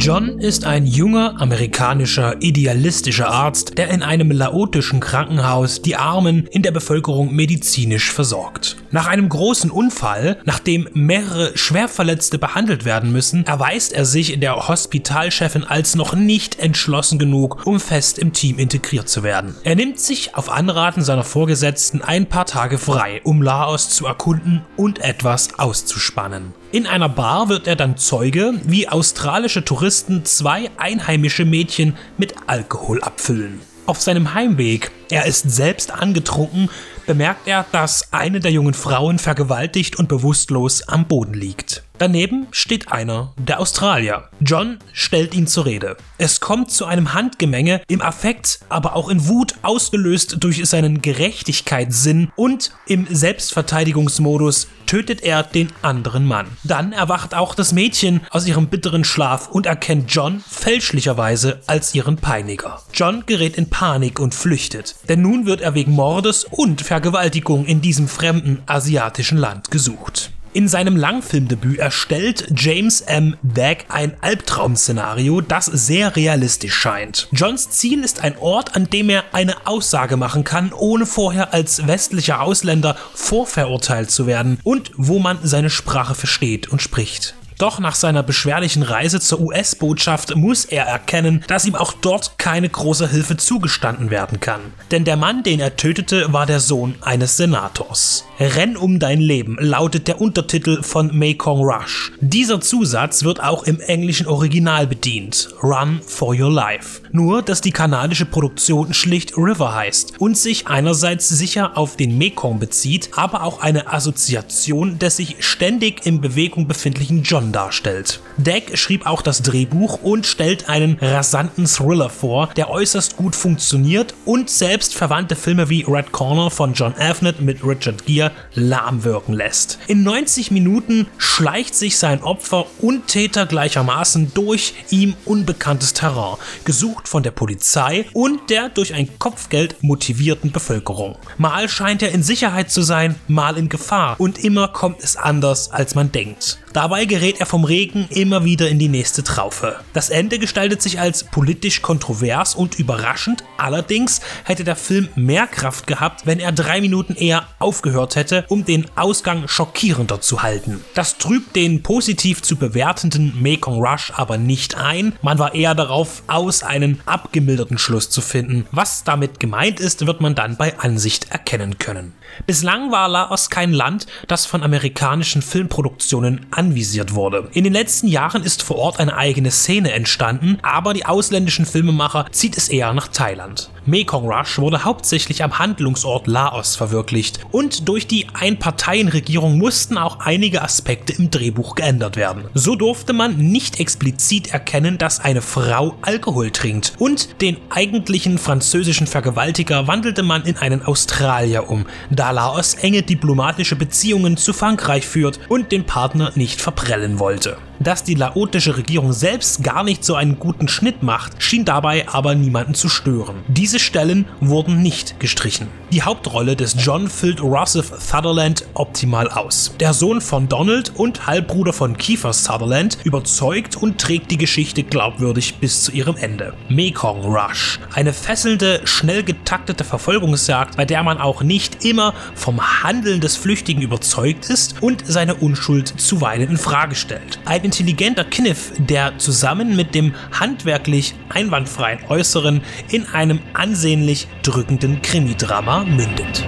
John ist ein junger amerikanischer idealistischer Arzt, der in einem laotischen Krankenhaus die Armen in der Bevölkerung medizinisch versorgt. Nach einem großen Unfall, nachdem mehrere Schwerverletzte behandelt werden müssen, erweist er sich der Hospitalchefin als noch nicht entschlossen genug, um fest im Team integriert zu werden. Er nimmt sich auf Anraten seiner Vorgesetzten ein paar Tage frei, um Laos zu erkunden und etwas auszuspannen. In einer Bar wird er dann Zeuge, wie australische Touristen zwei einheimische Mädchen mit Alkohol abfüllen. Auf seinem Heimweg, er ist selbst angetrunken, bemerkt er, dass eine der jungen Frauen vergewaltigt und bewusstlos am Boden liegt. Daneben steht einer, der Australier. John stellt ihn zur Rede. Es kommt zu einem Handgemenge, im Affekt, aber auch in Wut, ausgelöst durch seinen Gerechtigkeitssinn und im Selbstverteidigungsmodus tötet er den anderen Mann. Dann erwacht auch das Mädchen aus ihrem bitteren Schlaf und erkennt John fälschlicherweise als ihren Peiniger. John gerät in Panik und flüchtet, denn nun wird er wegen Mordes und Vergewaltigung in diesem fremden asiatischen Land gesucht. In seinem Langfilmdebüt erstellt James M. Beck ein Albtraum-Szenario, das sehr realistisch scheint. Johns Ziel ist ein Ort, an dem er eine Aussage machen kann, ohne vorher als westlicher Ausländer vorverurteilt zu werden und wo man seine Sprache versteht und spricht. Doch nach seiner beschwerlichen Reise zur US-Botschaft muss er erkennen, dass ihm auch dort keine große Hilfe zugestanden werden kann. Denn der Mann, den er tötete, war der Sohn eines Senators. Renn um dein Leben lautet der Untertitel von Mekong Rush. Dieser Zusatz wird auch im englischen Original bedient. Run for your life. Nur, dass die kanadische Produktion schlicht River heißt und sich einerseits sicher auf den Mekong bezieht, aber auch eine Assoziation des sich ständig in Bewegung befindlichen John darstellt. Deck schrieb auch das Drehbuch und stellt einen rasanten Thriller vor, der äußerst gut funktioniert und selbst verwandte Filme wie Red Corner von John Avnet mit Richard Gere lahm wirken lässt. In 90 Minuten schleicht sich sein Opfer und Täter gleichermaßen durch ihm unbekanntes Terrain, gesucht von der Polizei und der durch ein Kopfgeld motivierten Bevölkerung. Mal scheint er in Sicherheit zu sein, mal in Gefahr und immer kommt es anders, als man denkt. Dabei gerät er vom Regen immer wieder in die nächste Traufe. Das Ende gestaltet sich als politisch kontrovers und überraschend, allerdings hätte der Film mehr Kraft gehabt, wenn er drei Minuten eher aufgehört hätte, um den Ausgang schockierender zu halten. Das trübt den positiv zu bewertenden Mekong Rush aber nicht ein, man war eher darauf aus, einen abgemilderten Schluss zu finden. Was damit gemeint ist, wird man dann bei Ansicht erkennen können. Bislang war Laos kein Land, das von amerikanischen Filmproduktionen anvisiert wurde. In den letzten Jahren ist vor Ort eine eigene Szene entstanden, aber die ausländischen Filmemacher zieht es eher nach Thailand. Mekong Rush wurde hauptsächlich am Handlungsort Laos verwirklicht und durch die Einparteienregierung mussten auch einige Aspekte im Drehbuch geändert werden. So durfte man nicht explizit erkennen, dass eine Frau Alkohol trinkt und den eigentlichen französischen Vergewaltiger wandelte man in einen Australier um, da Laos enge diplomatische Beziehungen zu Frankreich führt und den Partner nicht verprellen wollte. Dass die laotische Regierung selbst gar nicht so einen guten Schnitt macht, schien dabei aber niemanden zu stören. Diese Stellen wurden nicht gestrichen. Die Hauptrolle des John füllt Rossif Sutherland optimal aus. Der Sohn von Donald und Halbbruder von Kiefer Sutherland überzeugt und trägt die Geschichte glaubwürdig bis zu ihrem Ende. Mekong Rush. Eine fesselnde, schnell getaktete Verfolgungsjagd, bei der man auch nicht immer vom Handeln des Flüchtigen überzeugt ist und seine Unschuld zuweilen in Frage stellt. Ein intelligenter Kniff, der zusammen mit dem handwerklich einwandfreien Äußeren in einem ansehnlich drückenden Krimidrama mündet.